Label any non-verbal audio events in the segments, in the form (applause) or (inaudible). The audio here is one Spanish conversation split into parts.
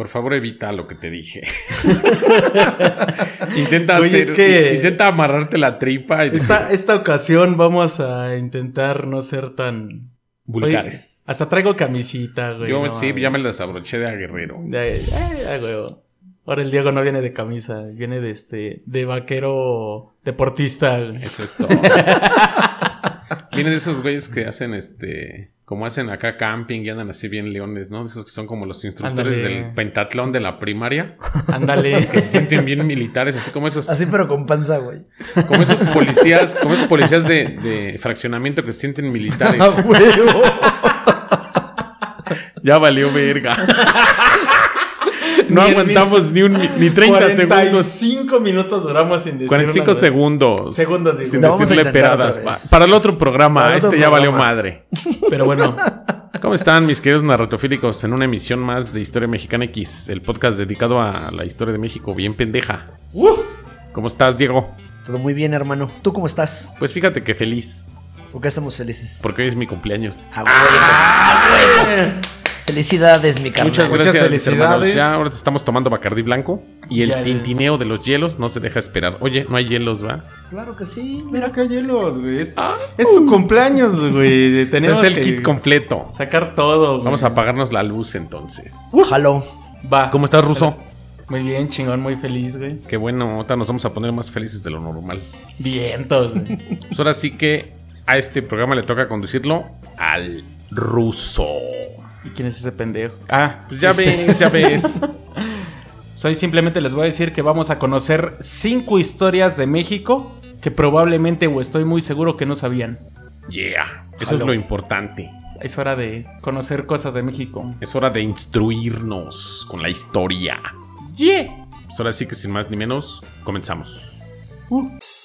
Por favor, evita lo que te dije. (laughs) intenta Oye, hacer, es que- intenta amarrarte la tripa y Esta, esta ocasión vamos a intentar no ser tan... vulgares. Oye, hasta traigo camisita, güey. Yo no sí, mames. ya me la desabroché de a guerrero. Güey. Ahora el Diego no viene de camisa, viene de este, de vaquero deportista. güey. Eso es todo. (laughs) Vienen de esos güeyes que hacen este. Como hacen acá camping y andan así bien leones, ¿no? De esos que son como los instructores del pentatlón de la primaria. Ándale. Que se sienten bien militares, así como esos, Así, pero con panza, güey. como esos policías, como esos policías de, de fraccionamiento que se sienten militares. (laughs) Ya valió verga. No aguantamos ni un ni 30 segundos. 45 minutos duramos sin decir 45 una- segundos. Segundos, sí. Sin a decirle peradas. Pa-. Para el otro programa, Para el este ya valió madre. Pero bueno, (laughs) ¿Cómo están mis queridos narratofílicos en una emisión más de Historia Mexicana X, el podcast dedicado a la historia de México, bien pendeja? ¿Cómo estás, Diego? Todo muy bien, hermano. ¿Tú cómo estás? Pues fíjate que feliz, ¿Por qué estamos felices? porque hoy es mi cumpleaños. ¡A huevo! ¡A huevo! Felicidades, mi carnal. Muchas Muchas gracias, mis felicidades. hermanos. Ya ahora estamos tomando Bacardí blanco y el Ya tintineo de los hielos no se deja esperar. Oye, no hay hielos, ¿va? Claro que sí. mira que hielos, güey. Es, Ah. es tu cumpleaños, güey. (laughs) Tenemos está el kit completo. sacar todo. güey. Vamos a apagarnos la luz entonces. Jalo. Va. ¿Cómo estás, Ruso? Muy bien, chingón, muy feliz, güey. Qué bueno, ahorita nos vamos a poner más felices de lo normal. Vientos, güey. Pues ahora sí que a este programa le toca conducirlo al ruso. ¿Y quién es ese pendejo? Ah, Pues ya ves, ya ves. (laughs) Soy simplemente les voy a decir que vamos a conocer cinco historias de México que probablemente o estoy muy seguro que no sabían. Yeah, eso es lo importante. Es hora de conocer cosas de México. Es hora de instruirnos con la historia. Yeah. Pues ahora sí que sin más ni menos, comenzamos. Historia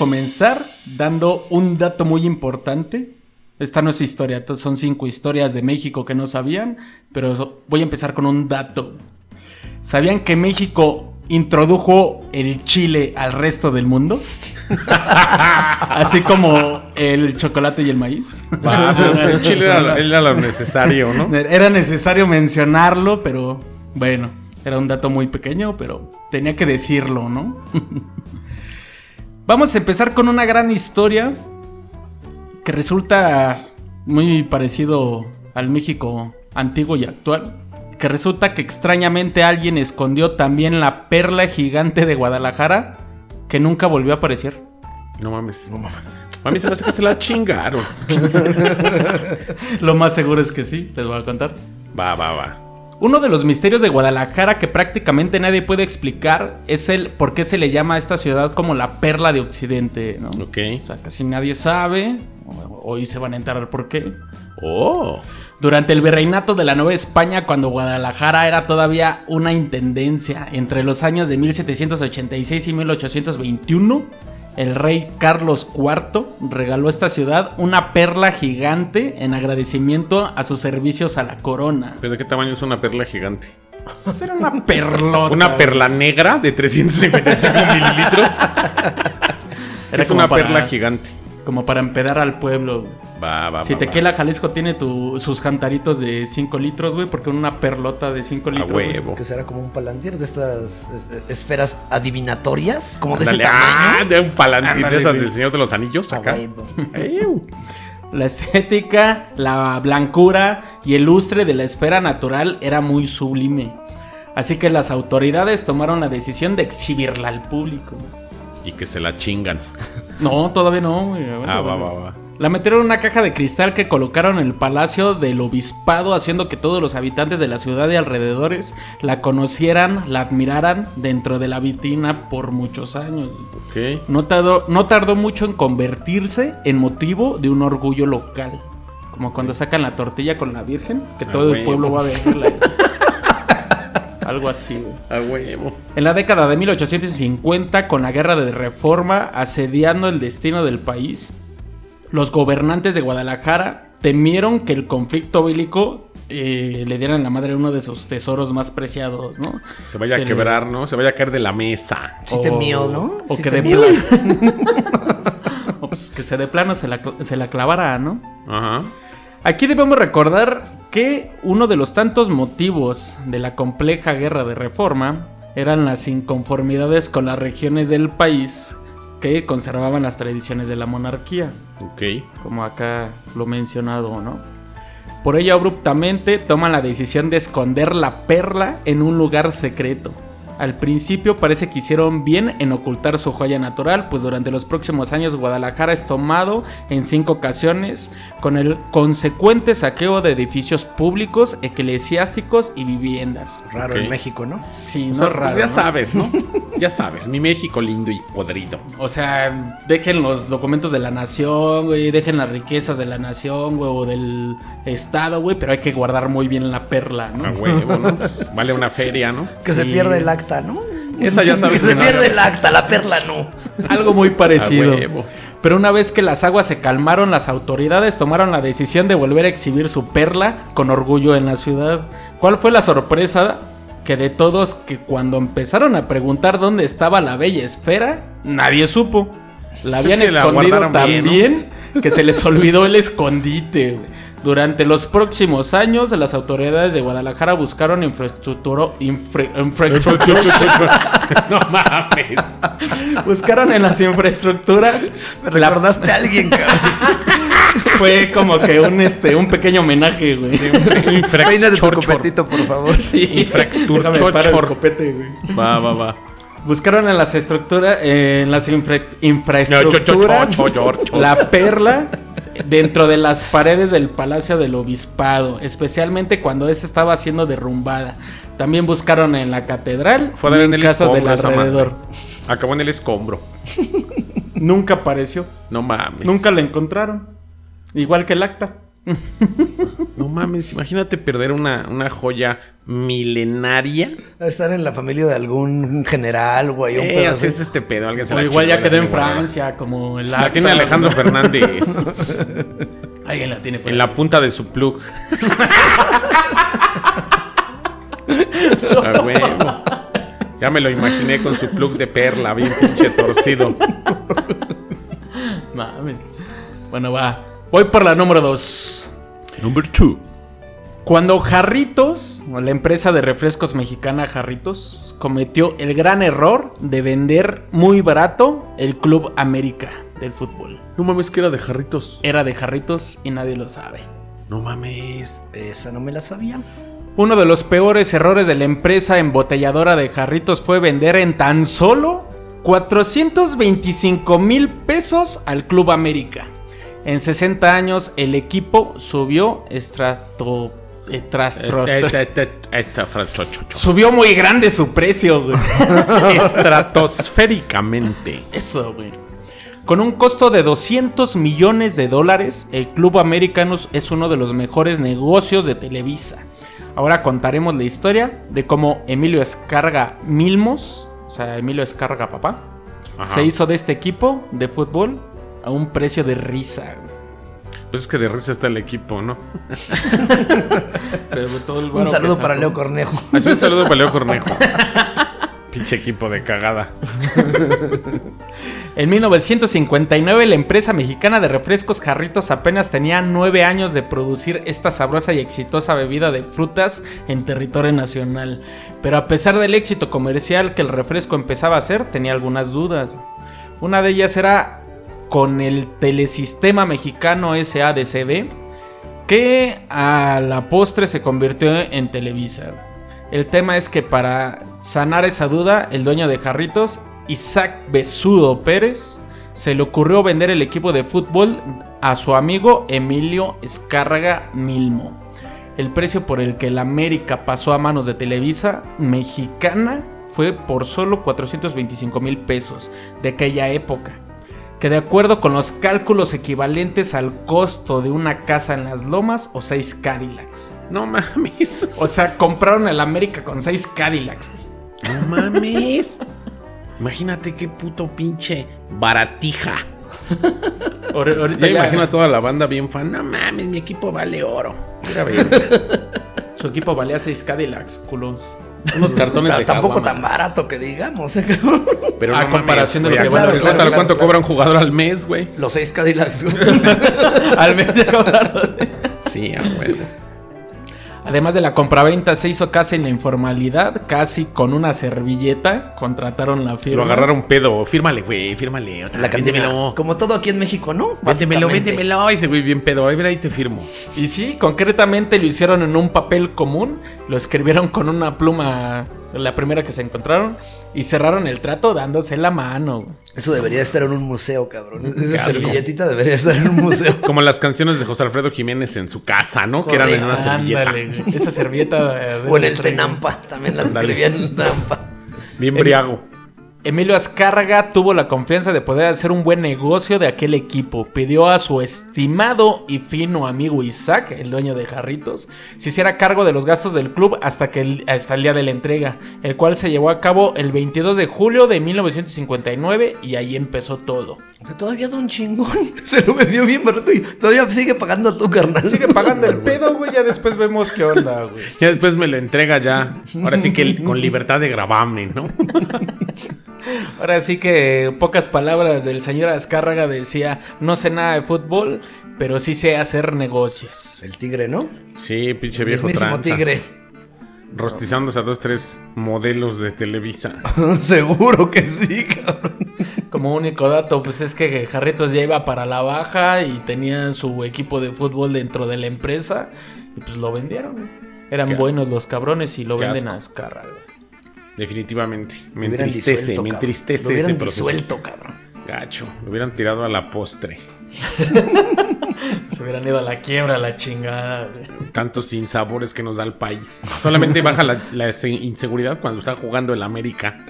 comenzar dando un dato muy importante. Esta no es historia, son cinco historias de México que no sabían, pero voy a empezar con un dato. ¿Sabían que México introdujo el chile al resto del mundo? (laughs) Así como el chocolate y el maíz. Vamos, (laughs) el chile era, (laughs) era lo necesario, ¿no? Era necesario mencionarlo, pero bueno, era un dato muy pequeño, pero tenía que decirlo, ¿no? Vamos a empezar con una gran historia que resulta muy parecido al México antiguo y actual. Que resulta que extrañamente alguien escondió también la perla gigante de Guadalajara que nunca volvió a aparecer. No mames. A mí se me hace que se la chingaron. (laughs) Lo más seguro es que sí, les voy a contar. Va, va, va. Uno de los misterios de Guadalajara que prácticamente nadie puede explicar es el por qué se le llama a esta ciudad como la perla de Occidente, ¿no? Ok. O sea, casi nadie sabe. Hoy se van a enterar por qué. Oh. Durante el virreinato de la Nueva España, cuando Guadalajara era todavía una intendencia, entre los años de 1786 y 1821, el rey Carlos IV regaló a esta ciudad una perla gigante en agradecimiento a sus servicios a la corona. ¿Pero de qué tamaño es una perla gigante? Pues Era una perlota. Una perla negra de 355 mililitros. (laughs) Era es una para- perla gigante. Como para empedar al pueblo. Va, va, Si va, Tequila va. Jalisco tiene tu- sus cantaritos de 5 litros, güey, porque una perlota de 5 A litros. huevo. Que será como un palantir de estas es- esferas adivinatorias. Como de ese ah, tamaño. de un Ándale, de esas del Señor de los Anillos acá. La estética, la blancura y el lustre de la esfera natural era muy sublime. Así que las autoridades tomaron la decisión de exhibirla al público. Y que se la chingan. No, todavía no. güey, Ah, va, va, va. La metieron en una caja de cristal que colocaron en el palacio del obispado, haciendo que todos los habitantes de la ciudad y alrededores la conocieran, la admiraran dentro de la vitrina por muchos años. Ok. No tardó, no tardó mucho en convertirse en motivo de un orgullo local. Como cuando sacan la tortilla con la Virgen, que Ah, todo el pueblo va a verla. (laughs) Algo así, güey. A huevo. En la década de 1850, con la guerra de reforma asediando el destino del país, los gobernantes de Guadalajara temieron que el conflicto bélico eh, le dieran la madre a uno de sus tesoros más preciados, ¿no? Se vaya Que a le- quebrar, ¿no? Se vaya a caer de la mesa. Sí temió, ¿no? O Sí que de temió. plano. (laughs) (laughs) o pues que se de plano se la, se la clavara, ¿no? Ajá. Aquí debemos recordar que uno de los tantos motivos de la compleja guerra de reforma eran las inconformidades con las regiones del país que conservaban las tradiciones de la monarquía, Ok. como acá lo mencionado, ¿no? Por ello abruptamente toman la decisión de esconder la perla en un lugar secreto. Al principio parece que hicieron bien en ocultar su joya natural, pues durante los próximos años Guadalajara es tomado en cinco ocasiones con el consecuente saqueo de edificios públicos, eclesiásticos y viviendas. Raro en México, ¿no? Sí, O no sea, raro, pues ya ¿no? sabes, ¿no? (laughs) ya sabes, mi México lindo y podrido. O sea, dejen los documentos de la nación, güey, dejen las riquezas de la nación, güey, o del estado, güey, pero hay que guardar muy bien la perla, ¿no? A huevo, ¿no? Pues (laughs) vale una feria, ¿no? Que se pierde el acta, ¿no? Esa ya (laughs) sabes Que se pierde el acta, la perla no. Algo muy parecido. Pero una vez que las aguas se calmaron, las autoridades tomaron la decisión de volver a exhibir su perla con orgullo en la ciudad. ¿Cuál fue la sorpresa? Que de todos que cuando empezaron a preguntar dónde estaba la bella esfera, nadie supo. La habían (laughs) que escondido tan bien, bien, que se les olvidó el escondite. Durante los próximos años, las autoridades de Guadalajara buscaron infraestructura, infra- infraestructura- (laughs) no mames. buscaron en las infraestructuras Me la- recordaste a alguien, cabrón. (laughs) Fue como que un este un pequeño homenaje, güey. Tu copetito, por favor. (laughs) Sí. Infraestructura, copete, güey. Va, va, va. Buscaron en las estructuras, en las infra- No, infraestructuras, la perla dentro de las paredes del Palacio del Obispado, especialmente cuando esta estaba siendo derrumbada. También buscaron en la catedral Fue y en el casas del alrededor. Acabó en el escombro. Nunca apareció, No mames. nunca la encontraron. Igual que el acta. No mames, imagínate perder una, una joya milenaria. A estar en la familia de algún general, güey. Un Eh, así es este pedo. Alguien se O la igual ya quedó en. Francia, como el La tiene Alejandro Fernández (laughs) Alguien la tiene por en ahí. la punta de su plug. (laughs) A huevo. Ya me lo imaginé con su plug de perla, bien pinche torcido. Mames. Bueno, va. Voy por la número 2. Number two. Cuando Jarritos, o la empresa de refrescos mexicana Jarritos, cometió el gran error de vender muy barato el Club América del fútbol. No mames, que era de jarritos. Era de Jarritos y nadie lo sabe. No mames. Esa no me la sabía. Uno de los peores errores de la empresa embotelladora de Jarritos fue vender en tan solo 425 mil pesos al Club América. En 60 años el equipo subió estrato... eh, Este, este, cho. Subió muy grande su precio, güey. (laughs) Estratosféricamente. Eso, güey. Con un costo de 200 millones de dólares, el Club Americanos es uno de los mejores negocios de Televisa. Ahora contaremos la historia de cómo Emilio Escarga Milmos, o sea, Emilio Escarga papá, Ajá. se hizo de este equipo de fútbol a un precio de risa. güey. Pues es que de risa está el equipo, ¿no? (laughs) Pero todo el Un varo que saludo para Leo Cornejo. Así un saludo para Leo Cornejo. (laughs) Pinche equipo de cagada. En 1959 la empresa mexicana de refrescos Jarritos apenas tenía 9 años de producir esta sabrosa y exitosa bebida de frutas en territorio nacional. Pero a pesar del éxito comercial que el refresco empezaba a hacer, tenía algunas dudas. Una de ellas era con el telesistema mexicano SADCB, que a la postre se convirtió en Televisa. El tema es que para sanar esa duda, el dueño de Jarritos, Isaac Besudo Pérez, se le ocurrió vender el equipo de fútbol a su amigo Emilio Escárraga Milmo. El precio por el que el América pasó a manos de Televisa mexicana fue por solo 425 mil pesos de aquella época. Que de acuerdo con los cálculos equivalentes al costo de una casa en las lomas o seis Cadillacs. No mames. O sea, compraron el América con seis Cadillacs. güey. No mames. Imagínate qué puto pinche baratija. Ahor- Ahorita Ya imagino a toda la banda bien fan. No mames, mi equipo vale oro. Mira, su equipo valía seis Cadillacs, culos. Unos cartones de Tampoco caguama. tan barato que digamos, ¿eh, cabrón? Pero A no comparación de mames, lo que güey, vale ¿cuánto- ahorita. ¿Cuánto, Claro, cuánto claro. cobra un jugador al mes, güey? Los seis Cadillacs. güey. (laughs) Al mes ya cobraron. Sí, a huevo. Además de la compraventa, se hizo casi en la informalidad, casi con una servilleta. Contrataron la firma. Lo agarraron pedo. Fírmale, güey, fírmale. Otra, La cantina. Como todo aquí en México, ¿no? Véndemelo, véndemelo. Ese güey bien pedo. Ahí, mira, ahí te firmo. Y sí, concretamente lo hicieron en un papel común, lo escribieron con una pluma, la primera que se encontraron, y cerraron el trato dándose la mano. Eso debería estar en un museo, cabrón. Esa servilletita debería estar en un museo. (laughs) Como las canciones de José Alfredo Jiménez en su casa, ¿no? Que eran en una servilleta. Ándale, esa servilleta. de- de- O en el Tenampa. También las Dale. escribía en el Tenampa. Bien briago. Emilio Azcárraga tuvo la confianza de poder hacer un buen negocio de aquel equipo. Pidió a su estimado y fino amigo Isaac, el dueño de Jarritos, se hiciera cargo de los gastos del club hasta, que el, hasta el día de la entrega, el cual se llevó a cabo el 22 de julio de 1959 y ahí empezó todo. O sea, todavía da un chingón. (laughs) Se lo vendió bien barato y todavía sigue pagando a tu carnal. Sigue pagando el pedo, güey, ya después vemos qué onda, güey. Ya después me lo entrega ya. Ahora sí que (laughs) con libertad de grabarme, ¿no? (laughs) Ahora sí que en pocas palabras del señor Azcárraga decía, no sé nada de fútbol, pero sí sé hacer negocios. El tigre, ¿no? Sí, pinche viejo Mismísimo tranza. tigre. Rostizándose a dos, tres modelos de Televisa. (laughs) Seguro que sí, cabrón. Como único dato, pues es que Jarritos ya iba para la baja y tenían su equipo de fútbol dentro de la empresa y pues lo vendieron. Eran Qué buenos los cabrones y lo Qué venden asco. a Azcárraga. Definitivamente. Me Lo entristece, disuelto, me entristece Lo hubieran ese proceso. disuelto, cabrón. Gacho. Lo hubieran tirado a la postre. (laughs) Se hubieran ido a la quiebra, a la chingada. Tantos sinsabores que nos da el país. Solamente baja la, la se- inseguridad cuando está jugando el América.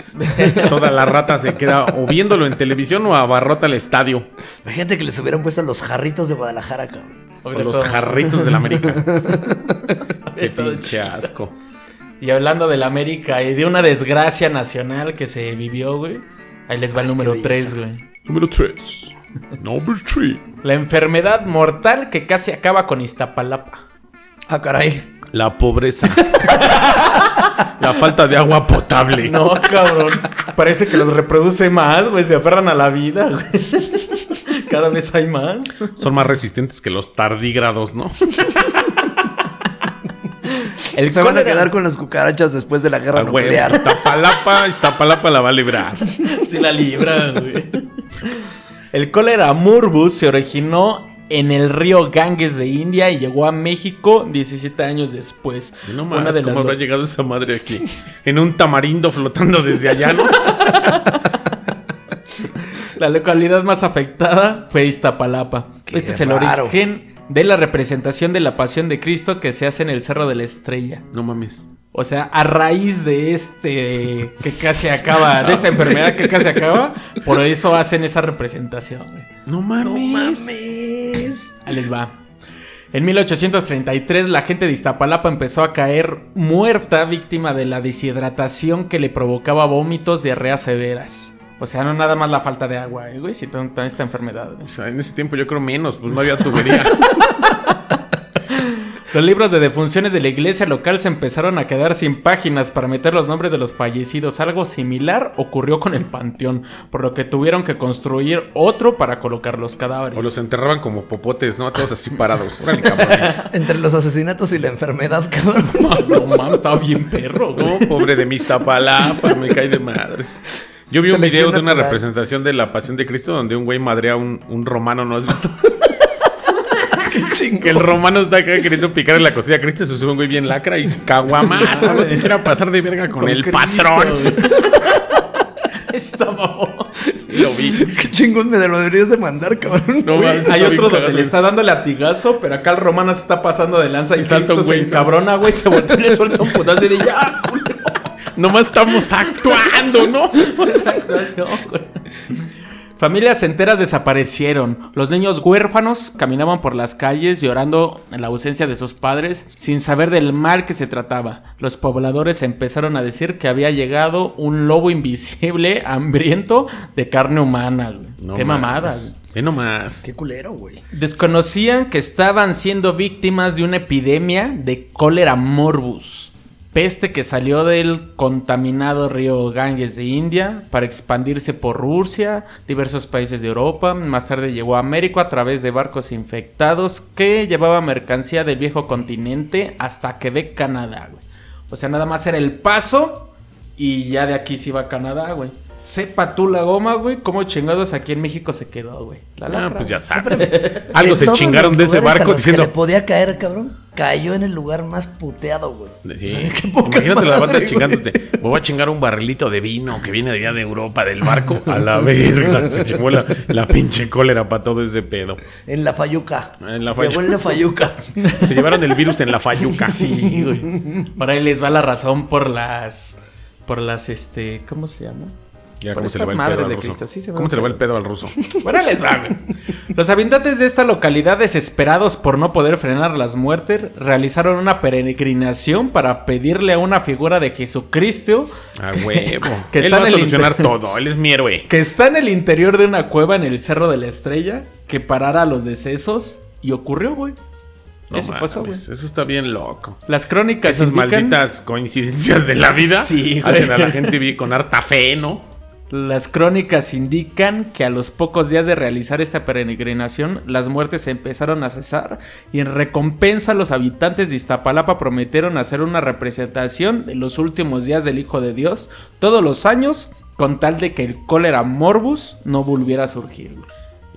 Toda la rata se queda o viéndolo en televisión o abarrota el estadio. Imagínate que les hubieran puesto los jarritos de Guadalajara, cabrón. O los estado- jarritos del América. (laughs) Qué pinche asco. Y hablando del América y de una desgracia nacional que se vivió, güey. Ahí les va el número qué 3, belleza. güey. Número 3. Number 3. La enfermedad mortal que casi acaba con Iztapalapa. Ah, caray. La pobreza. (laughs) la falta de agua potable. No, cabrón. Parece que los reproduce más, güey. Se aferran a la vida, güey. Cada vez hay más. Son más resistentes que los tardígrados, ¿no? El Se van a quedar con las cucarachas después de la guerra Ah, güey, nuclear. Iztapalapa, Iztapalapa la va a librar. (laughs) Sí la libra, güey. El cólera morbus se originó en el río Ganges de India y llegó a México 17 años después. No Una más, de ¿cómo las habrá llegado esa madre aquí? En un tamarindo flotando desde allá, ¿no? (laughs) La localidad más afectada fue Iztapalapa. Qué este es el raro. origen de la representación de la pasión de Cristo que se hace en el Cerro de la Estrella. No mames. O sea, a raíz de este que casi acaba, de esta enfermedad que casi acaba, por eso hacen esa representación. güey. No mames. No mames. Ahí les va. En 1833 la gente de Iztapalapa empezó a caer muerta víctima de la deshidratación que le provocaba vómitos, diarreas severas. O sea, no nada más la falta de agua, eh, güey, sino también esta enfermedad. güey. O sea, en ese tiempo yo creo menos, pues no había tubería. (laughs) Los libros de defunciones de la iglesia local se empezaron a quedar sin páginas para meter los nombres de los fallecidos. Algo similar ocurrió con el panteón, por lo que tuvieron que construir otro para colocar los cadáveres. O los enterraban como popotes, ¿no? Todos así parados. Órale, cabrones. (laughs) Entre los asesinatos y la enfermedad, cabrón. No mames, estaba bien perro, güey. No, pobre de mi Iztapalapa, me cae de madres. Yo vi un video de una natural. representación de la Pasión de Cristo donde un güey madrea a un, un romano, ¿no has visto? (laughs) Que el romano está acá queriendo picar en la costilla a Cristo y se sube un güey bien lacra y caguamazo, no (laughs) se quiera pasar de verga con, el Cristo, patrón. (laughs) Esta mamón. Sí, lo vi. Qué chingón me lo deberías de mandar, cabrón. No, Güey, hay otro donde cagado. le está dando latigazo, pero acá el romano se está pasando de lanza y, Y salta Cristo un güey, ¿no? encabrona, güey, se voltea y le suelta un putazo y de ya, culero. Nomás estamos actuando, ¿no? (laughs) Esa actuación, güey. Familias enteras desaparecieron. Los niños huérfanos caminaban por las calles llorando en la ausencia de sus padres sin saber del mal que se trataba. Los pobladores empezaron a decir que había llegado un lobo invisible, (laughs) hambriento de carne humana. No Qué mames. mamada. güey. Ve nomás. Qué culero, güey. Desconocían que estaban siendo víctimas de una epidemia de cólera morbus, peste que salió del contaminado río Ganges de India para expandirse por Rusia, diversos países de Europa. Más tarde llegó a América a través de barcos infectados que llevaban mercancía del viejo continente hasta Quebec, Canadá. güey. O sea, nada más era el paso y ya de aquí se iba a Canadá, güey. Sepa tú la goma, güey, cómo chingados aquí en México se quedó, güey. La Ah, lacra, pues ya sabes. Algo se chingaron de ese a barco que diciendo. le podía caer, cabrón. Cayó en el lugar más puteado, güey. Sí. (laughs) Qué poca Imagínate la banda chingándote. Voy a chingar un barrilito de vino que viene de allá de Europa, del barco. A la verga. (laughs) Se chingó la, la pinche cólera para todo ese pedo. En la Fayuca. En la Llegó en la Fayuca. (laughs) Se llevaron el virus en la fayuca. Sí, güey. Por ahí les va la razón por las. Por las, este. ¿Cómo se llama? Ya, ¿cómo se le estas va el madres pedo al de ruso? Cristo, sí se ¿Cómo se le va el pedo. al ruso? Ahí les va, güey. Los habitantes de esta localidad, desesperados por no poder frenar las muertes, realizaron una peregrinación para pedirle a una figura de Jesucristo A huevo. (laughs) Que Él va a en el solucionar todo. Él es mi héroe. (laughs) que está en el interior de una cueva en el Cerro de la Estrella que parara los decesos y ocurrió, güey. No Eso pasó, güey. Eso está bien loco. Las crónicas Esas indican- malditas coincidencias de la (laughs) vida Sí, hacen a la gente vivir con harta fe, ¿no? Las crónicas indican que a los pocos días de realizar esta peregrinación, las muertes empezaron a cesar y en recompensa los habitantes de Iztapalapa prometieron hacer una representación de los últimos días del Hijo de Dios todos los años con tal de que el cólera morbus no volviera a surgir.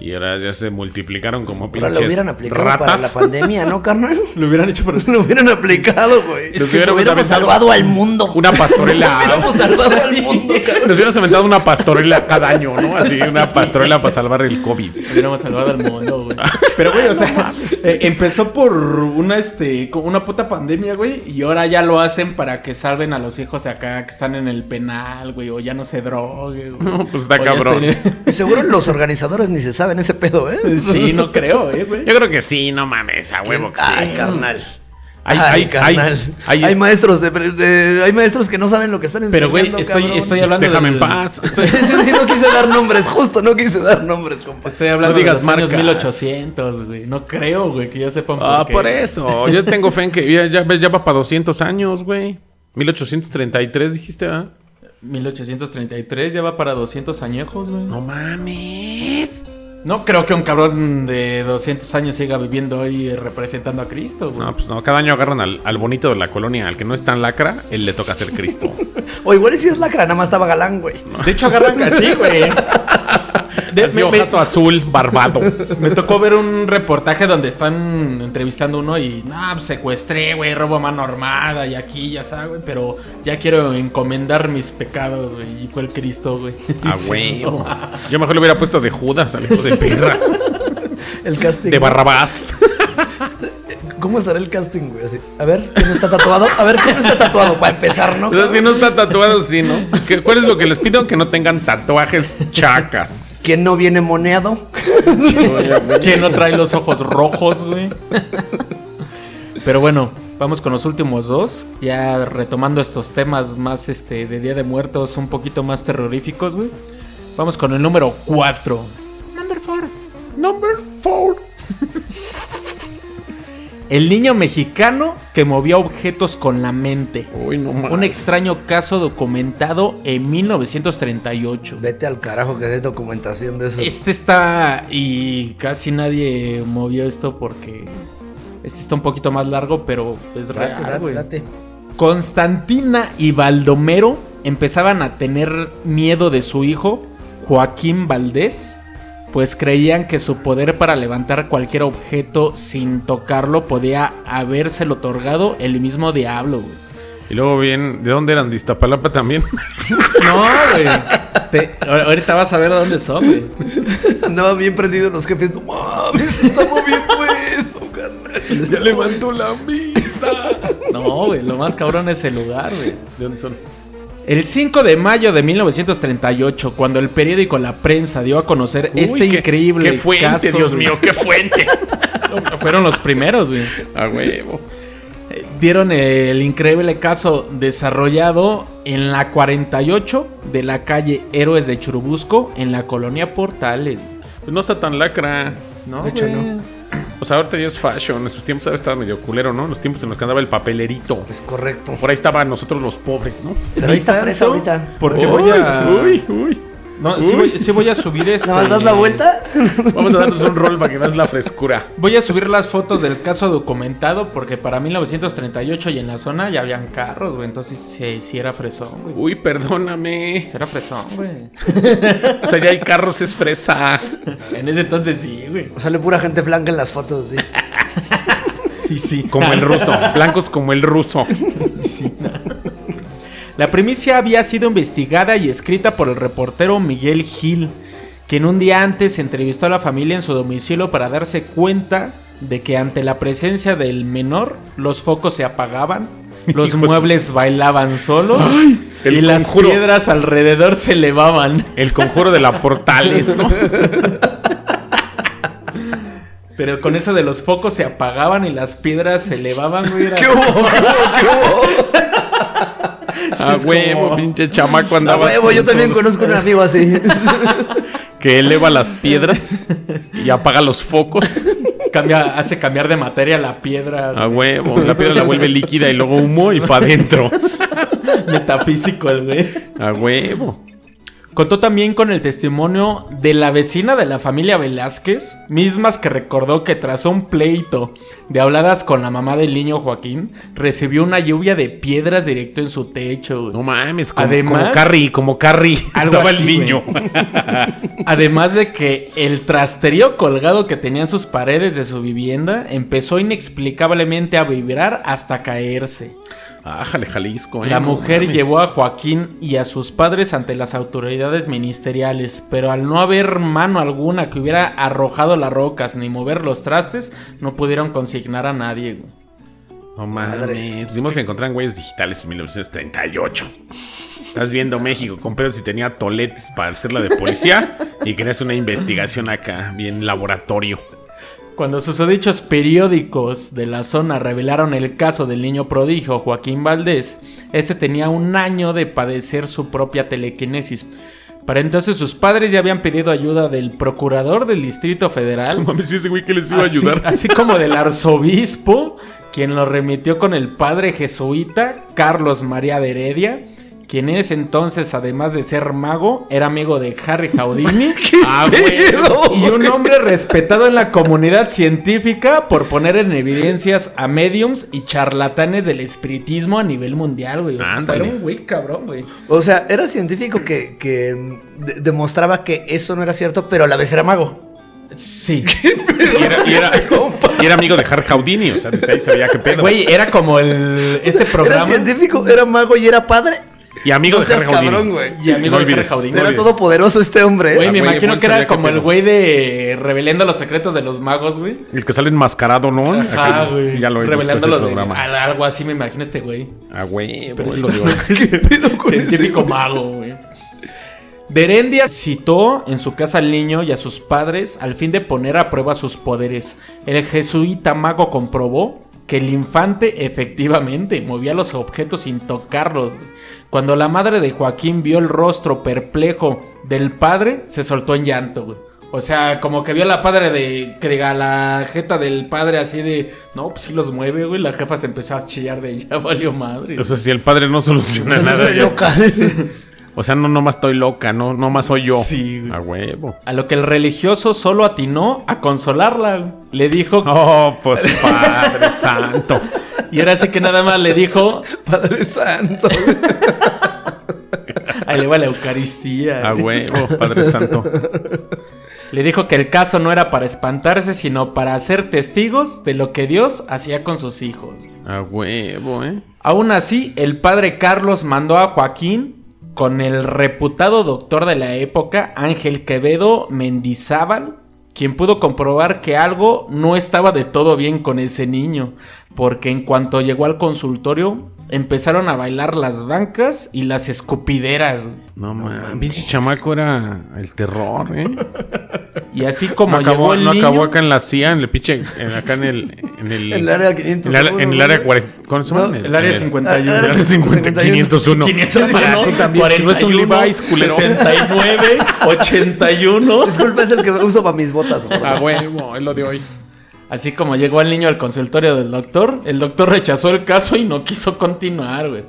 Y ahora ya se multiplicaron como Ahora pinches lo hubieran aplicado para la ratas. pandemia, ¿no, carnal? (laughs) Lo hubieran hecho por... Lo hubieran aplicado, güey. Es que hubiéramos hubiéramos salvado al mundo. Una pastorela. (laughs) hubiéramos salvado al mundo, cabrón. Nos hubieras aventado una pastorela cada año, ¿no? Así, una pastorela para salvar el COVID. Hubiéramos salvado al mundo, güey. (laughs) Pero, güey, o sea, eh, empezó por una, este, una puta pandemia, güey. Y ahora ya lo hacen para que salven a los hijos de acá que están en el penal, güey. O ya no se drogue, güey. No, pues está cabrón. estén- Seguro los organizadores ni se saben ese pedo, ¿eh? (laughs) Sí, no creo, eh, güey. Yo creo que sí, no mames, a huevo que sí. Ay, carnal. Hay- Ay, carnal. hay- maestros de, de- hay maestros que no saben lo que están Pero, enseñando, güey, estoy, cabrón. estoy hablando Déjame del- en paz. (laughs) Sí, sí, sí, no quise dar nombres, justo no quise dar nombres, compa. Estoy hablando No digas de los años marcas. 1800, güey. No creo, güey, que ya sepan por Ah, qué. por eso. Yo tengo fe en que ya, ya, ya va para 200 años, güey. 1833 dijiste, ¿ah? 1833 ya va para 200 añejos, güey. No mames. No creo que un cabrón de 200 años siga viviendo hoy representando a Cristo, güey. No, pues no, cada año agarran al, al bonito de la colonia, al que no es tan lacra, él le toca ser Cristo. (laughs) O igual si es lacra, nada más estaba galán, güey. De hecho, agarran así, güey. (laughs) De- Así, me, me- ojazo azul, barbado. me tocó ver un reportaje donde están entrevistando a uno y, no, pues, secuestré, güey, robo a mano armada y aquí, ya sabes, güey, pero ya quiero encomendar mis pecados, güey. Y fue el Cristo, güey. (laughs) A huevo. Yo mejor le hubiera puesto de Judas al hijo de perra. (laughs) El casting. De Barrabás. (laughs) ¿Cómo estará el casting, güey? Así, A ver, ¿quién no está tatuado? A ver, ¿quién no está tatuado? Para empezar, ¿no? O sea, si no está tatuado, sí, ¿no? ¿Qué- ¿Cuál es lo que les pido? Que no tengan tatuajes chacas. ¿Quién no viene moneado? ¿Quién no trae los ojos rojos, güey? Pero bueno, vamos con los últimos dos. Ya retomando estos temas más este de Día de Muertos, un poquito más terroríficos, güey. Vamos con el número 4. Number four. Number four. El niño mexicano que movía objetos con la mente. Uy, no mames. Un extraño caso documentado en 1938. Vete al carajo que hay documentación de eso. Este está y casi nadie movió esto porque este está un poquito más largo, pero es Date, real, date, güey. date. Constantina y Baldomero empezaban a tener miedo de su hijo, Joaquín Valdés, pues creían que su poder para levantar cualquier objeto sin tocarlo podía habérselo otorgado el mismo diablo, güey. Y luego bien, ¿de dónde eran? ¿De Iztapalapa también? (laughs) No, güey. Te- ahorita vas a ver dónde son, güey. (laughs) Andaban bien prendidos los jefes. No mames, se está moviendo eso, carnal. ya levantó la misa. No, güey, lo más cabrón es el lugar, güey. ¿De dónde son? El 5 de mayo de 1938, cuando el periódico La Prensa dio a conocer Uy, este qué- increíble Qué fuente, caso, Dios güey. mío, qué fuente. (laughs) Fueron los primeros, güey. (laughs) A huevo. Eh, Dieron el increíble caso desarrollado en la 48 de la calle Héroes de Churubusco, en la colonia Portales. Pues no está tan lacra. No, De hecho, güey. no. O sea, ahorita ya es fashion. En sus tiempos ¿sabes? estaba medio culero, ¿no? Los tiempos en los que andaba el papelerito. Es correcto. Por ahí estaban nosotros los pobres, ¿no? Pero ahí está ¿Y fresa ahorita. Porque Uy, voy a... Uy, uy. No, sí voy, sí voy a subir (laughs) este... Nada más das la vuelta. (laughs) Vamos a darnos un rol para que veas la frescura. Voy a subir las fotos del caso documentado porque para 1938 y en la zona ya habían carros, güey. Entonces sí, sí era fresón, güey. Uy, perdóname. Sí era fresón, güey. O sea, ya hay carros, es fresa. En ese entonces sí, güey. Sale pura gente blanca en las fotos. De... (laughs) Y sí. Como el ruso. Blancos como el ruso. La primicia había sido investigada y escrita por el reportero Miguel Gil, quien un día antes entrevistó a la familia en su domicilio para darse cuenta de que ante la presencia del menor los focos se apagaban, (laughs) los Hijo de muebles bailaban solos y las conjuro. piedras alrededor se elevaban. El conjuro de la Portales, ¿no? (laughs) Pero con eso de los focos se apagaban y las piedras se elevaban, güey. ¿Qué hubo? ¿Qué hubo? A es huevo, como- pinche chamaco A andaba. huevo, yo también todo. conozco un amigo así. (laughs) Que eleva las piedras y apaga los focos. Cambia, hace cambiar de materia la piedra. A huevo. La piedra la vuelve líquida y luego humo y para adentro. (laughs) Metafísico el güey. A huevo. Contó también con el testimonio de la vecina de la familia Velázquez, mismas que recordó que tras un pleito de habladas con la mamá del niño Joaquín, recibió una lluvia de piedras directo en su techo. No mames, como, Además- como Carrie, como Carrie. Algo Estaba así, el niño. (laughs) Además de que el trasterío colgado que tenía en sus paredes de su vivienda empezó inexplicablemente a vibrar hasta caerse. Ájale, Jalisco, eh. La mujer llevó a Joaquín y a sus padres ante las autoridades ministeriales, pero al no haber mano alguna que hubiera arrojado las rocas ni mover los trastes, no pudieron consignar a nadie. güey. No mames. Madres. Tuvimos que encontrar huellas digitales en 1938. Estás viendo México con pedos y tenía toletes para hacerla de policía y querías una investigación acá, bien laboratorio. Cuando susodichos periódicos de la zona revelaron el caso del niño prodigio Joaquín Valdés, este tenía un año de padecer su propia telequinesis. Para entonces sus padres ya habían pedido ayuda del procurador del Distrito Federal. No mames, ¿y ese güey que les iba a así, ayudar. así como del arzobispo, quien lo remitió con el padre jesuita Carlos María de Heredia, quien en ese entonces, además de ser mago, era amigo de Harry Houdini. (laughs) Ah, güey. Y un hombre respetado en la comunidad científica por poner en evidencias a mediums y charlatanes del espiritismo a nivel mundial, güey. O sea, Ándale. era un güey cabrón, güey. O sea, era científico que, que de- demostraba que eso no era cierto, pero a la vez era mago. Sí. (laughs) Y era, y era- y era amigo de Har Houdini, o sea, desde ahí sabía qué pedo. Güey, era como el este Era programa. científico, era mago y era padre. Y amigo No de Har seas Houdini. cabrón, güey. Y amigo No de Harry. Houdini. Era todopoderoso este hombre. Güey, ¿eh? me güey, imagino güey, que era como el güey de revelando los secretos de los magos, güey. El que sale enmascarado, ¿no? Ah, güey. sí, ya lo he visto revelando ese los de algo así me imagino este güey. Ah, güey. Pero lo digo. (laughs) ¿Qué pedo con ese Científico (laughs) mago, güey. Berendia citó en su casa al niño y a sus padres al fin de poner a prueba sus poderes. El jesuita mago comprobó que el infante efectivamente movía los objetos sin tocarlos. Cuando la madre de Joaquín vio el rostro perplejo del padre, se soltó en llanto, güey. O sea, como que vio a la padre de. Que diga, la jeta del padre así de. No, pues sí los mueve, güey. La jefa se empezó a chillar de ya valió madre. O sea, si el padre no soluciona (laughs) No nada. estoy ya- loca. (laughs) O sea, no nomás estoy loca, no nomás soy yo. Sí, güey. A huevo. A lo que el religioso solo atinó a consolarla. güey. Le dijo. Oh, pues (laughs) Padre Santo. Y ahora sí que nada más le dijo. Padre Santo. (laughs) Ahí le va la Eucaristía. A güey. huevo, Padre Santo. Le dijo que el caso no era para espantarse, sino para ser testigos de lo que Dios hacía con sus hijos. A huevo, ¿eh? Aún así, el padre Carlos mandó a Joaquín con el reputado doctor de la época, Ángel Quevedo Mendizábal, quien pudo comprobar que algo no estaba de todo bien con ese niño, porque en cuanto llegó al consultorio, empezaron a bailar las bancas y las escupideras. güey. No, man. Pinche chamaco era el terror, ¿eh? (laughs) Y así como no acabó, llegó el no niño, acabó acá en la CIA, en el pinche. en- acá en el. En el, En el área 501, en el área- en el área ¿no? 40. ¿Cómo se llama? El área en 51. Ah, El área 50, 501. 501, Para ti también, si no es un 41, Levi's, culero. 69, 81. Disculpa, es el que uso para mis botas, gordo. A huevo, es lo de hoy. Así como llegó el niño al consultorio del doctor, el doctor rechazó el caso y no quiso continuar, güey.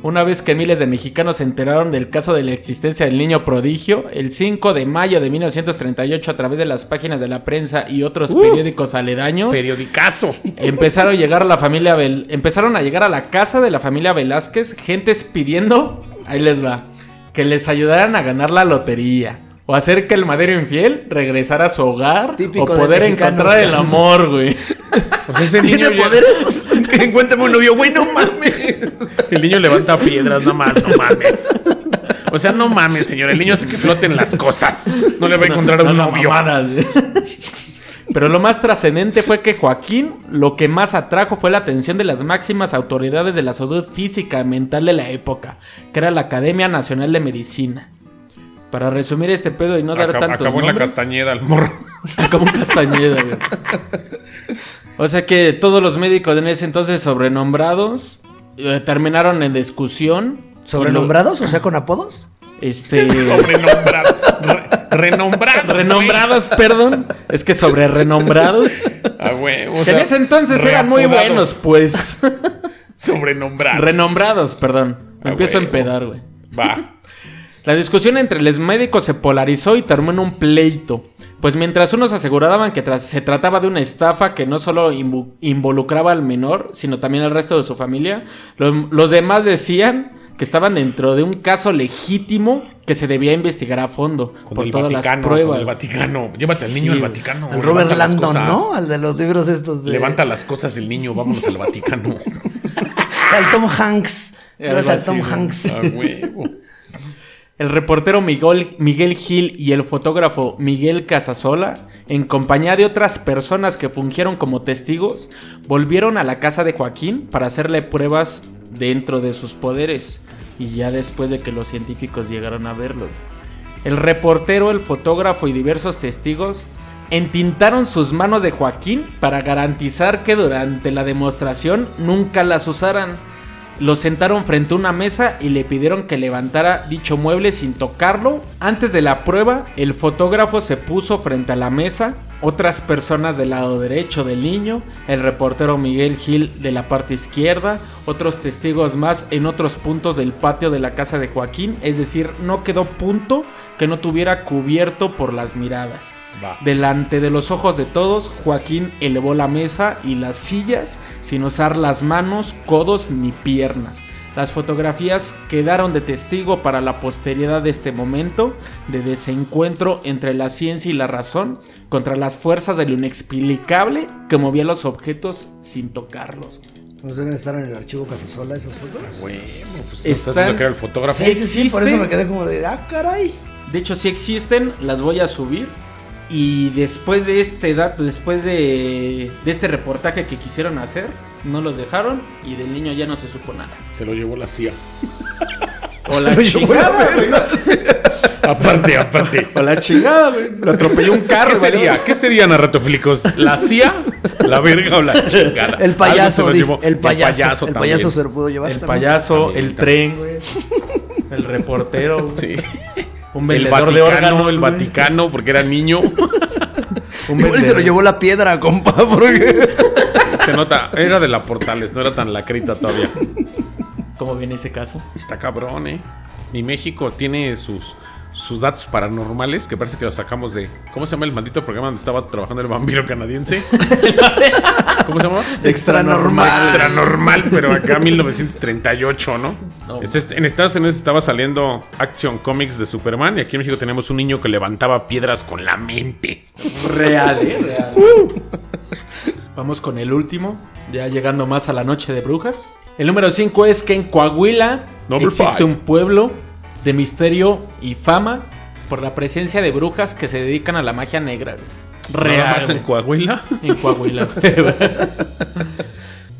Una vez que miles de mexicanos se enteraron del caso de la existencia del niño prodigio, el 5 de mayo de 1938 a través de las páginas de la prensa y otros periódicos aledaños, Periodicazo. empezaron a llegar a la familia Vel- empezaron a llegar a la casa de la familia Velázquez gentes pidiendo, ahí les va, que les ayudaran a ganar la lotería o hacer que el madero infiel regresara a su hogar Típico o de poder encontrar el amor, güey. (laughs) O sea, ese niño. ¿Tiene ya- poderes? (laughs) encuéntrame un novio, güey, no mames. (laughs) El niño levanta piedras, no más, no mames. O sea, no mames, señor. El niño hace que floten las cosas. No le va a encontrar a un No, no, novio. mamadas, güey. Pero lo más trascendente fue que Joaquín lo que más atrajo fue la atención de las máximas autoridades de la salud física y mental de la época, que era la Academia Nacional de Medicina. Para resumir este pedo y no dar Acab- tantos acabó en la Castañeda el morro. (laughs) Como un castañeda, güey. O sea que todos los médicos en ese entonces sobrenombrados terminaron en discusión. ¿Sobrenombrados? O sea, con apodos. Este. (laughs) Sobrenombrado. Re- renombrado. renombrados, perdón. Es que sobre renombrados. A huevo. o que en sea, ese entonces eran muy buenos, pues. (laughs) Sobrenombrados. renombrados, perdón. Me empiezo a empedar, güey. Va. La discusión entre los médicos se polarizó y terminó en un pleito. Pues mientras unos aseguraban que tras- se trataba de una estafa que no solo involucraba al menor, sino también al resto de su familia, lo- los demás decían que estaban dentro de un caso legítimo que se debía investigar a fondo Con por el todas Vaticano. las con pruebas. el Vaticano. Llévate al niño Sí, al. Vaticano. Al Robert Levanta las Landon, cosas. ¿no? Al de los libros estos de... Levanta las cosas el niño. Vámonos al Vaticano. (laughs) Al Tom Hanks. Llévate al Tom. Hanks. A huevo. El reportero Miguel, Miguel Gil y el fotógrafo Miguel Casasola, en compañía de otras personas que fungieron como testigos, volvieron a la casa de Joaquín para hacerle pruebas dentro de sus poderes, y ya después de que los científicos llegaron a verlo. El reportero, el fotógrafo y diversos testigos entintaron sus manos de Joaquín para garantizar que durante la demostración nunca las usaran. Lo sentaron frente a una mesa y le pidieron que levantara dicho mueble sin tocarlo. Antes de la prueba, el fotógrafo se puso frente a la mesa, otras personas del lado derecho del niño, el reportero Miguel Gil de la parte izquierda, otros testigos más en otros puntos del patio de la casa de Joaquín, es decir, no quedó punto que no tuviera cubierto por las miradas. Delante de los ojos de todos, Joaquín elevó la mesa y las sillas sin usar las manos, codos ni piernas. Las fotografías quedaron de testigo para la posteridad de este momento de desencuentro entre la ciencia y la razón contra las fuerzas de lo inexplicable que movía los objetos sin tocarlos. Pues deben estar en el archivo Casasola esas fotos. Huevo. Pues Están- estás diciendo que era el fotógrafo. Sí, sí, sí, por eso existen. me quedé como de, ah, caray. De hecho, si existen, las voy a subir. Y después de este dato, después de, de este reportaje que quisieron hacer, no los dejaron y del niño ya no se supo nada. Se lo llevó la CIA. O la Lo llevó chingada. (laughs) Aparte, aparte. O la chingada, güey. Lo atropelló un carro. ¿Qué sería? ¿Qué serían narratofílicos? ¿La CIA? ¿La verga o la chingada? El payaso, di- llevó. el payaso. El payaso, se lo pudo llevar. El payaso, También, el también. tren, güey. (laughs) El reportero, güey. Sí. Un El vendedor Vaticano, de órganos. el. Vaticano, porque era niño. (laughs) Un Igual y se lo llevó la piedra, compa, (laughs) porque... Se nota, era de la Portales, no era tan lacrita todavía. ¿Cómo viene ese caso? Está cabrón, ¿eh? Mi México tiene sus, sus datos paranormales que parece que los sacamos de. ¿Cómo se llama el maldito programa donde estaba trabajando el vampiro canadiense? (laughs) ¿Cómo se llama? Extra normal. Extra normal, pero acá 1938, ¿no? No. Es este- en Estados Unidos estaba saliendo Action Comics de Superman y aquí en México tenemos un niño que levantaba piedras con la mente. Real, ¿eh? (laughs) Real. Vamos con el último, ya llegando más a la noche de brujas. El número 5 es que en Coahuila Number existe five. un pueblo de misterio y fama por la presencia de brujas que se dedican a la magia negra. Nada Real. más en. Coahuila. En Coahuila.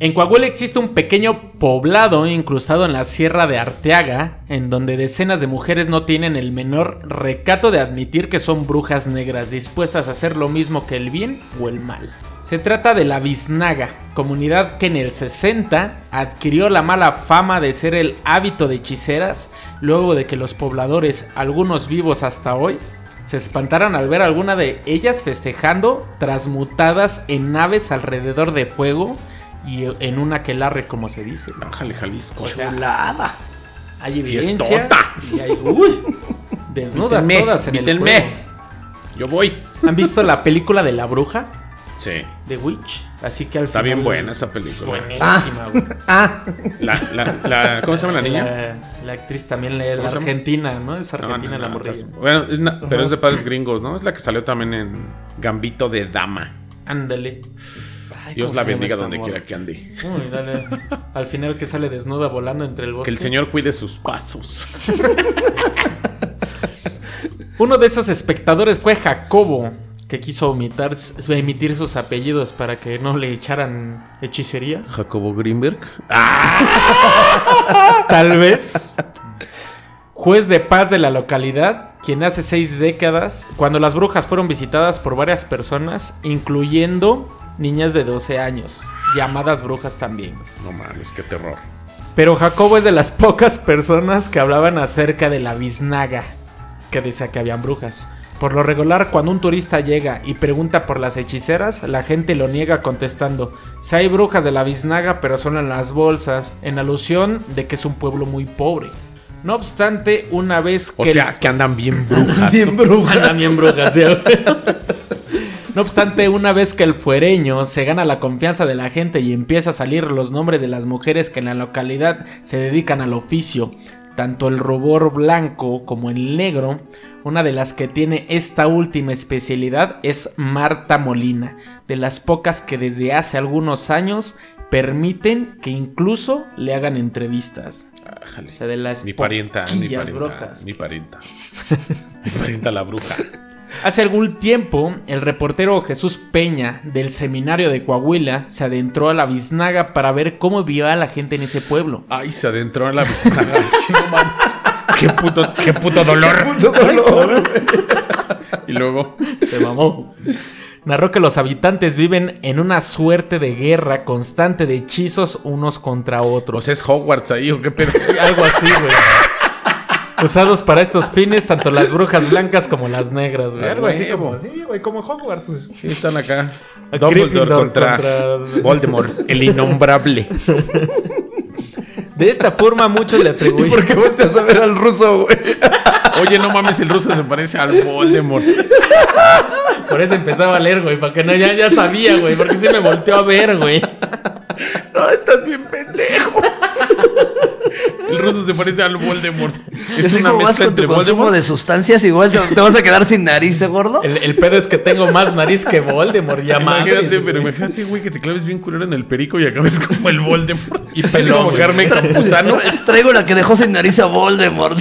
En Coahuila existe un pequeño poblado incrustado en la sierra de Arteaga, en donde decenas de mujeres no tienen el menor recato de admitir que son brujas negras, dispuestas a hacer lo mismo que el bien o el mal. Se trata de la Biznaga, comunidad que en el 60 adquirió la mala fama de ser el hábito de hechiceras, luego de que los pobladores, algunos vivos hasta hoy, se espantaron al ver a alguna de ellas festejando transmutadas en naves alrededor de fuego y en un aquelarre, como se dice. Bájale, Jalisco. Chulada. Hay evidencia. Fiestota. Y hay, uy, desnudas todas en el. Yo voy. ¿Han visto la película de la bruja? Sí. The Witch. Así que al Está final- bien buena esa Es película. buenísima, güey. Ah, La, la, la- ¿Cómo se llama la niña? La, la actriz también, la, argentina, ¿no? Es argentina no, la no, morrilla. Bueno, es pero es de padres gringos, ¿no? Es la que salió también en Gambito de Dama. Ándale. Dios ¿cómo la bendiga donde quiera que ande. Uy, dale. Al final que sale desnuda volando entre el bosque. Que el Señor cuide sus pasos. (laughs) Uno de esos espectadores fue Jacobo, que quiso omitar- emitir sus apellidos para que no le echaran hechicería. Jacobo Greenberg. (laughs) Tal vez. Juez de paz de la localidad, quien hace seis décadas, cuando las brujas fueron visitadas por varias personas, incluyendo niñas de 12 años, llamadas brujas también. No mames, qué terror. Pero Jacobo es de las pocas personas que hablaban acerca de la biznaga, que decía que habían brujas. Por lo regular, cuando un turista llega y pregunta por las hechiceras, la gente lo niega contestando, si hay brujas de la biznaga, pero son en las bolsas, en alusión de que es un pueblo muy pobre. No obstante, una vez O que... sea, que andan bien brujas. bien bruja. Andan bien brujas, ¿sí? (laughs) No obstante, una vez que el fuereño se gana la confianza de la gente y empieza a salir los nombres de las mujeres que en la localidad se dedican al oficio, tanto el rubor blanco como el negro, una de las que tiene esta última especialidad es Marta Molina, de las pocas que desde hace algunos años permiten que incluso le hagan entrevistas. Ájale. O sea, de las Ni parienta, poquillas parienta. brujas. Ni parienta. (laughs) Ni parienta la bruja. Hace algún tiempo, el reportero Jesús Peña del seminario de Coahuila se adentró a la biznaga para ver cómo vivía la gente en ese pueblo. Ay, se adentró en la biznaga. (laughs) no mames. Qué puto, qué puto dolor. Puto dolor. Y luego, Se mamó. Narró que los habitantes viven en una suerte de guerra constante de hechizos unos contra otros. es Hogwarts ahí o qué pedo. Algo así, güey. Usados para estos fines, tanto las brujas blancas como las negras, güey. Algo así como, sí, güey, como Hogwarts, güey. Sí, están acá. Dumbledore contra- Voldemort, el innombrable. De esta forma, muchos le atribuyen. ¿Por qué volteas a ver al ruso, güey? Oye, no mames, el ruso se parece al Voldemort. Por eso empezaba a leer, güey, para que no, ya, ya sabía, güey, porque sí me volteó a ver, güey. No, estás bien pendejo. El ruso se parece al Voldemort. Es una como vas mezcla con tu entre consumo Voldemort. de sustancias, igual te, te vas a quedar sin nariz, ¿eh, gordo? El, el pedo es que tengo más nariz que Voldemort, ya Imagínate, madres, pero güey. imagínate, güey, que te claves bien culero en el perico y acabes como el Voldemort. Y pelón, como güey. Carmen Campuzano Tra- Traigo la que dejó sin nariz a Voldemort.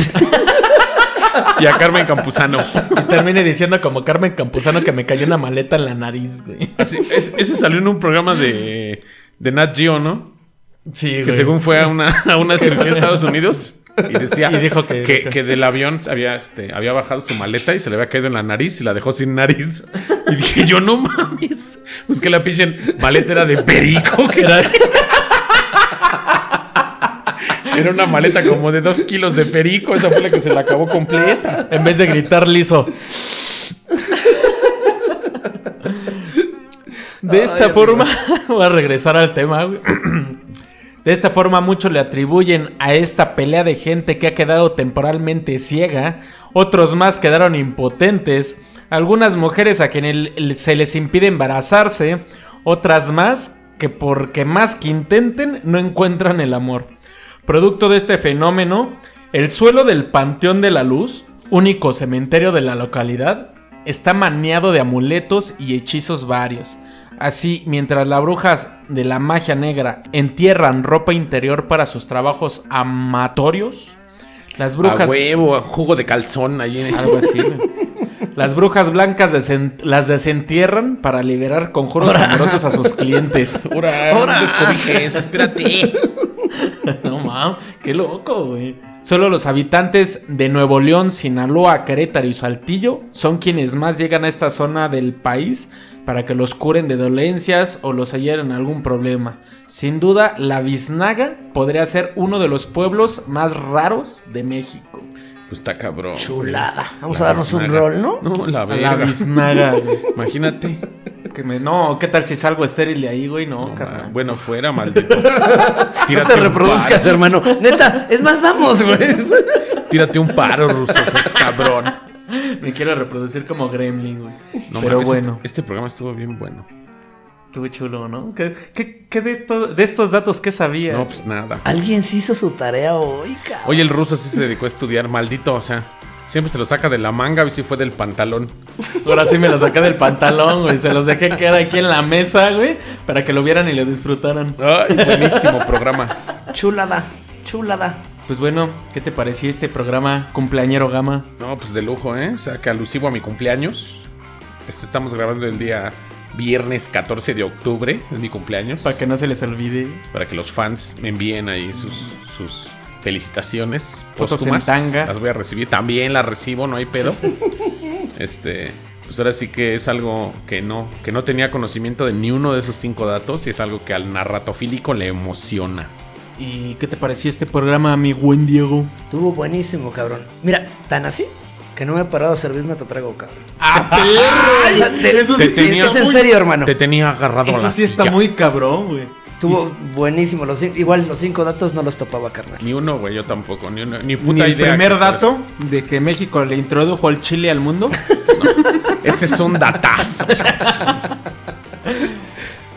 y a Carmen Campuzano. Y termine diciendo como Carmen Campuzano que me cayó una maleta en la nariz, güey. Así, es- ese salió en un programa de, de Nat Geo, ¿no? Sí, Que según fue a una, a una cirugía en Estados Unidos y decía (laughs) Y dijo que- que, que del avión había, este, había bajado su maleta y se le había caído en la nariz y la dejó sin nariz. Y dije, yo no mames. Pues que la pinche maleta era de perico, que era. (laughs) Era una maleta como de dos kilos de perico. Esa fue la que se la acabó completa. En vez de gritar liso. De esta forma, (laughs) voy a regresar al tema. güey. (clears throat) De esta forma, muchos le atribuyen a esta pelea de gente que ha quedado temporalmente ciega. Otros más quedaron impotentes. Algunas mujeres a quienes se les impide embarazarse. Otras más que porque más que intenten no encuentran el amor. Producto de este fenómeno, el suelo del Panteón de la Luz, único cementerio de la localidad, está maniado de amuletos y hechizos varios. Así, mientras las brujas de la magia negra entierran ropa interior para sus trabajos amatorios, las A brujas huevo, a jugo de calzón ahí. algo así. (laughs) Las brujas blancas desen- las desentierran para liberar conjuros amorosos a sus clientes. (laughs) No descobijes, espérate. (laughs) No mames, qué loco, güey. Solo los habitantes de Nuevo León, Sinaloa, Querétaro y Saltillo son quienes más llegan a esta zona del país para que los curen de dolencias o los hallen en algún problema. Sin duda, la biznaga podría ser uno de los pueblos más raros de México. Pues está cabrón. Chulada. Vamos La a darnos un rol, ¿no? No, la A verga. La biznaga, (laughs) güey. Imagínate. Que me- no, ¿qué tal si salgo estéril de ahí, güey? No, No, carnal. bueno, fuera, (laughs) maldito. No te reproduzcas, hermano. Neta, es más, vamos, güey. Tírate un paro, ruso, es cabrón. Me quiero reproducir como gremlin, güey. No Pero mames, bueno. Este, este programa estuvo bien bueno. Estuvo chulo, ¿no? ¿Qué, qué- qué de, to- de estos datos qué sabía? No, pues nada. Alguien sí hizo su tarea hoy, cabrón. Oye, el ruso sí se dedicó a estudiar, maldito, o sea. Siempre se lo saca de la manga, a ver si fue del pantalón. Ahora sí me lo saqué del pantalón, güey. Se los dejé quedar aquí en la mesa, güey. Para que lo vieran y lo disfrutaran. Ay, buenísimo programa. Chulada, chulada. Pues bueno, ¿qué te pareció este programa cumpleañero gama? No, pues de lujo, ¿eh? O sea, que alusivo a mi cumpleaños. Este estamos grabando el día viernes 14 de octubre, es mi cumpleaños. Para que no se les olvide. Para que los fans me envíen ahí sus, sus felicitaciones. Fotos en tanga. Las voy a recibir. También las recibo, no hay pedo. (laughs) este. Pues ahora sí que es algo que no, que no tenía conocimiento de ni uno de esos cinco datos y es algo que al narratofílico le emociona. ¿Y qué te pareció este programa, mi buen Diego? Estuvo buenísimo, cabrón. Mira, tan así que no me he parado a servirme otro trago, cabrón. ¡Ah, O sea, de- Eso Te tenía es en serio, hermano. Te tenía agarrado a Eso la sí está silla. muy cabrón, güey. Estuvo buenísimo. Los, igual, los cinco datos no los topaba, carnal. Ni uno, güey, yo tampoco. Ni, uno, ni Ni puta el idea. primer dato de que México le introdujo el chile al mundo. (laughs) Ese es un datazo. (laughs)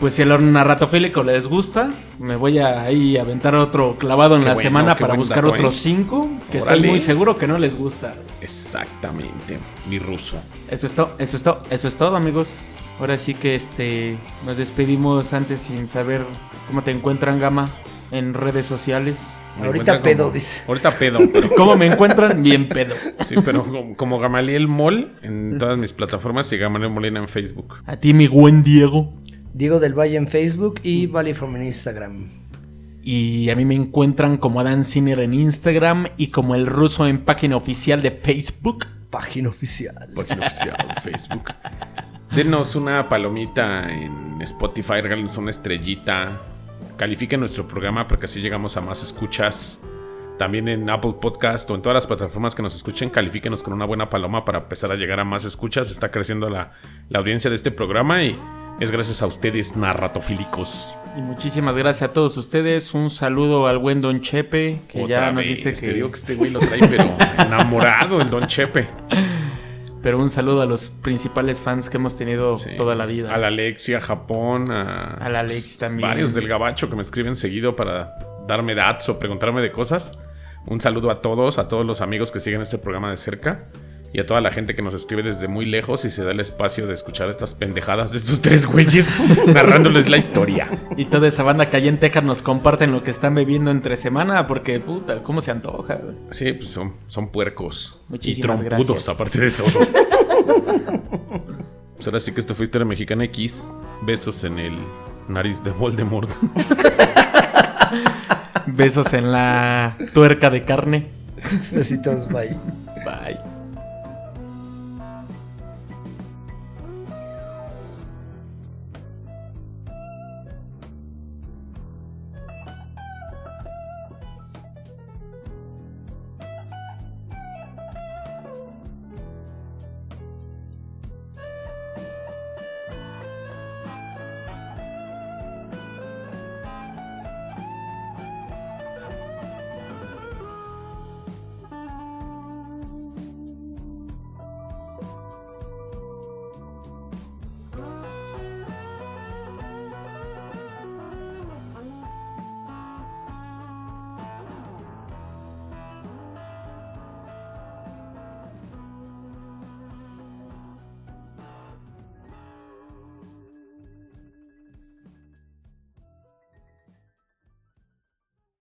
Pues si al narratofílico les gusta, me voy a ahí aventar otro clavado en Qué la bueno, semana para buscar dato, otros ¿eh? cinco que Órale. estoy muy seguro que no les gusta. Exactamente, mi ruso. Eso es todo, eso es todo, eso es todo, amigos. Ahora sí que este nos despedimos antes sin saber cómo te encuentran Gama en redes sociales. Me Ahorita pedo, como- dice. Ahorita pedo, pero (laughs) ¿Cómo me encuentran? Bien pedo. sí, pero como, como Gamaliel Mall en todas mis plataformas y Gamaliel Molina en Facebook. A ti mi buen Diego. Diego del Valle en Facebook y Valley from en Instagram. Y a mí me encuentran como Adán Ciner en Instagram y como el ruso en página oficial de Facebook. Página oficial. Página oficial de (laughs) Facebook. Denos una palomita en Spotify, regálenos una estrellita. Califiquen nuestro programa porque así llegamos a más escuchas. También en Apple Podcast o en todas las plataformas que nos escuchen, califíquenos con una buena paloma para empezar a llegar a más escuchas. Está creciendo la, la audiencia de este programa y es gracias a ustedes, narratofílicos. Y muchísimas gracias a todos ustedes. Un saludo al buen Don Chepe, que Otra ya nos vez, dice Te que... digo que este güey lo trae, pero (laughs) enamorado, el Don Chepe. Pero un saludo a los principales fans que hemos tenido Sí. toda la vida. A la Alexia, Japón, a, A la Alex también. Varios del Gabacho que me escriben seguido para darme datos o preguntarme de cosas. Un saludo a todos, a todos los amigos que siguen este programa de cerca y a toda la gente que nos escribe desde muy lejos y se da el espacio de escuchar estas pendejadas de estos (laughs) tres güeyes narrándoles la historia. Y toda esa banda que allá en Texas nos comparten lo que están bebiendo entre semana, porque puta, ¿cómo se antoja? güey? Sí, pues son, son puercos. Muchísimas y trompudos, gracias. aparte de todo. (laughs) pues ahora sí que esto fue Historia Mexicana X. Besos en el nariz de Voldemort. Besos en la tuerca de carne. Besitos, bye. Bye.